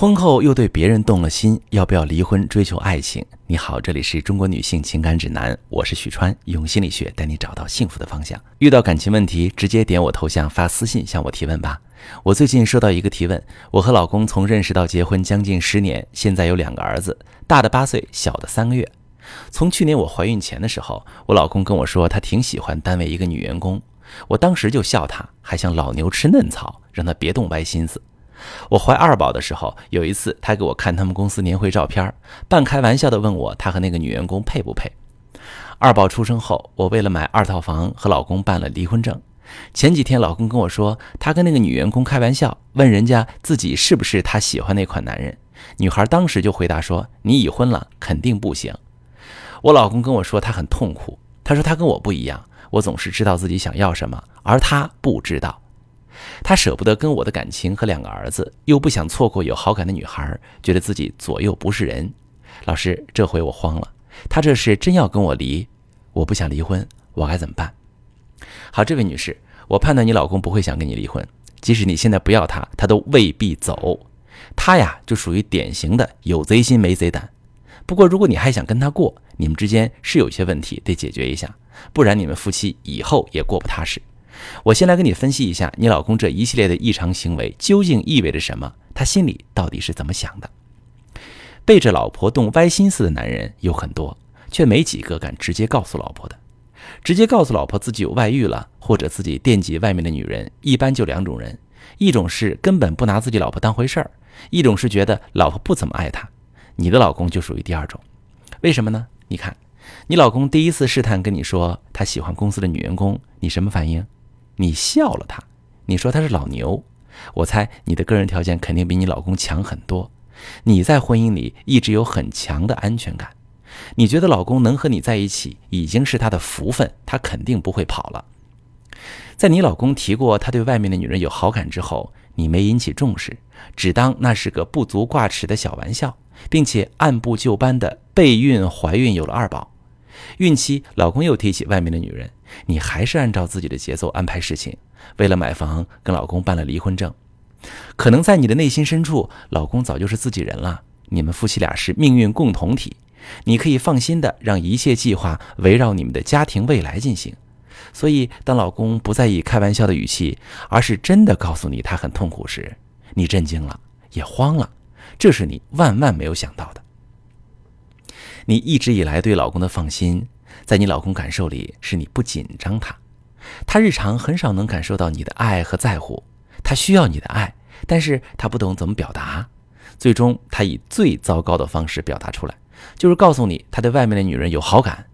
婚后又对别人动了心，要不要离婚追求爱情？你好，这里是中国女性情感指南，我是许川，用心理学带你找到幸福的方向。遇到感情问题，直接点我头像发私信向我提问吧。我最近收到一个提问，我和老公从认识到结婚将近十年，现在有两个儿子，大的八岁，小的三个月。从去年我怀孕前的时候，我老公跟我说他挺喜欢单位一个女员工，我当时就笑他，还像老牛吃嫩草，让他别动歪心思。我怀二宝的时候，有一次他给我看他们公司年会照片，半开玩笑的问我他和那个女员工配不配。二宝出生后，我为了买二套房和老公办了离婚证。前几天老公跟我说，他跟那个女员工开玩笑，问人家自己是不是他喜欢那款男人。女孩当时就回答说：“你已婚了，肯定不行。”我老公跟我说他很痛苦，他说他跟我不一样，我总是知道自己想要什么，而他不知道。他舍不得跟我的感情和两个儿子，又不想错过有好感的女孩，觉得自己左右不是人。老师，这回我慌了，他这是真要跟我离？我不想离婚，我该怎么办？好，这位女士，我判断你老公不会想跟你离婚，即使你现在不要他，他都未必走。他呀，就属于典型的有贼心没贼胆。不过，如果你还想跟他过，你们之间是有些问题得解决一下，不然你们夫妻以后也过不踏实。我先来跟你分析一下，你老公这一系列的异常行为究竟意味着什么？他心里到底是怎么想的？背着老婆动歪心思的男人有很多，却没几个敢直接告诉老婆的。直接告诉老婆自己有外遇了，或者自己惦记外面的女人，一般就两种人：一种是根本不拿自己老婆当回事儿，一种是觉得老婆不怎么爱他。你的老公就属于第二种，为什么呢？你看，你老公第一次试探跟你说他喜欢公司的女员工，你什么反应？你笑了他，你说他是老牛，我猜你的个人条件肯定比你老公强很多。你在婚姻里一直有很强的安全感，你觉得老公能和你在一起已经是他的福分，他肯定不会跑了。在你老公提过他对外面的女人有好感之后，你没引起重视，只当那是个不足挂齿的小玩笑，并且按部就班的备孕、怀孕，有了二宝。孕期，老公又提起外面的女人，你还是按照自己的节奏安排事情。为了买房，跟老公办了离婚证。可能在你的内心深处，老公早就是自己人了。你们夫妻俩是命运共同体，你可以放心的让一切计划围绕你们的家庭未来进行。所以，当老公不再以开玩笑的语气，而是真的告诉你他很痛苦时，你震惊了，也慌了。这是你万万没有想到。你一直以来对老公的放心，在你老公感受里是你不紧张他，他日常很少能感受到你的爱和在乎，他需要你的爱，但是他不懂怎么表达，最终他以最糟糕的方式表达出来，就是告诉你他对外面的女人有好感。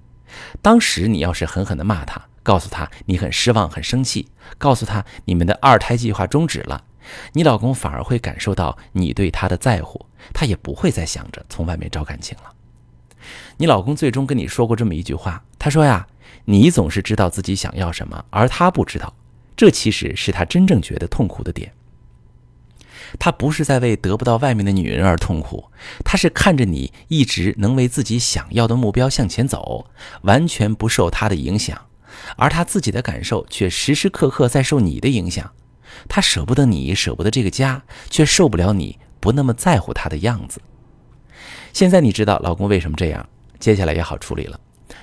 当时你要是狠狠地骂他，告诉他你很失望、很生气，告诉他你们的二胎计划终止了，你老公反而会感受到你对他的在乎，他也不会再想着从外面找感情了。你老公最终跟你说过这么一句话，他说呀，你总是知道自己想要什么，而他不知道，这其实是他真正觉得痛苦的点。他不是在为得不到外面的女人而痛苦，他是看着你一直能为自己想要的目标向前走，完全不受他的影响，而他自己的感受却时时刻刻在受你的影响。他舍不得你，舍不得这个家，却受不了你不那么在乎他的样子。现在你知道老公为什么这样，接下来也好处理了。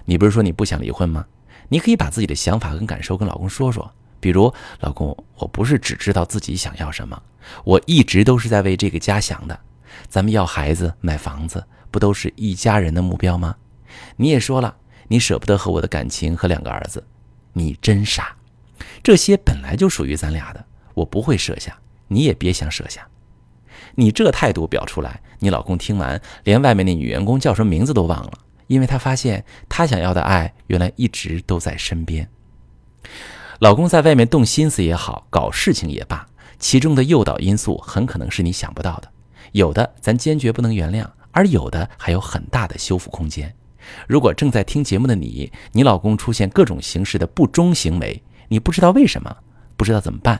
你不是说你不想离婚吗？你可以把自己的想法跟感受跟老公说说。比如，老公，我不是只知道自己想要什么，我一直都是在为这个家想的。咱们要孩子、买房子，不都是一家人的目标吗？你也说了，你舍不得和我的感情和两个儿子，你真傻。这些本来就属于咱俩的，我不会舍下，你也别想舍下。你这态度表出来，你老公听完，连外面那女员工叫什么名字都忘了，因为他发现他想要的爱原来一直都在身边。老公在外面动心思也好，搞事情也罢，其中的诱导因素很可能是你想不到的，有的咱坚决不能原谅，而有的还有很大的修复空间。如果正在听节目的你，你老公出现各种形式的不忠行为，你不知道为什么，不知道怎么办。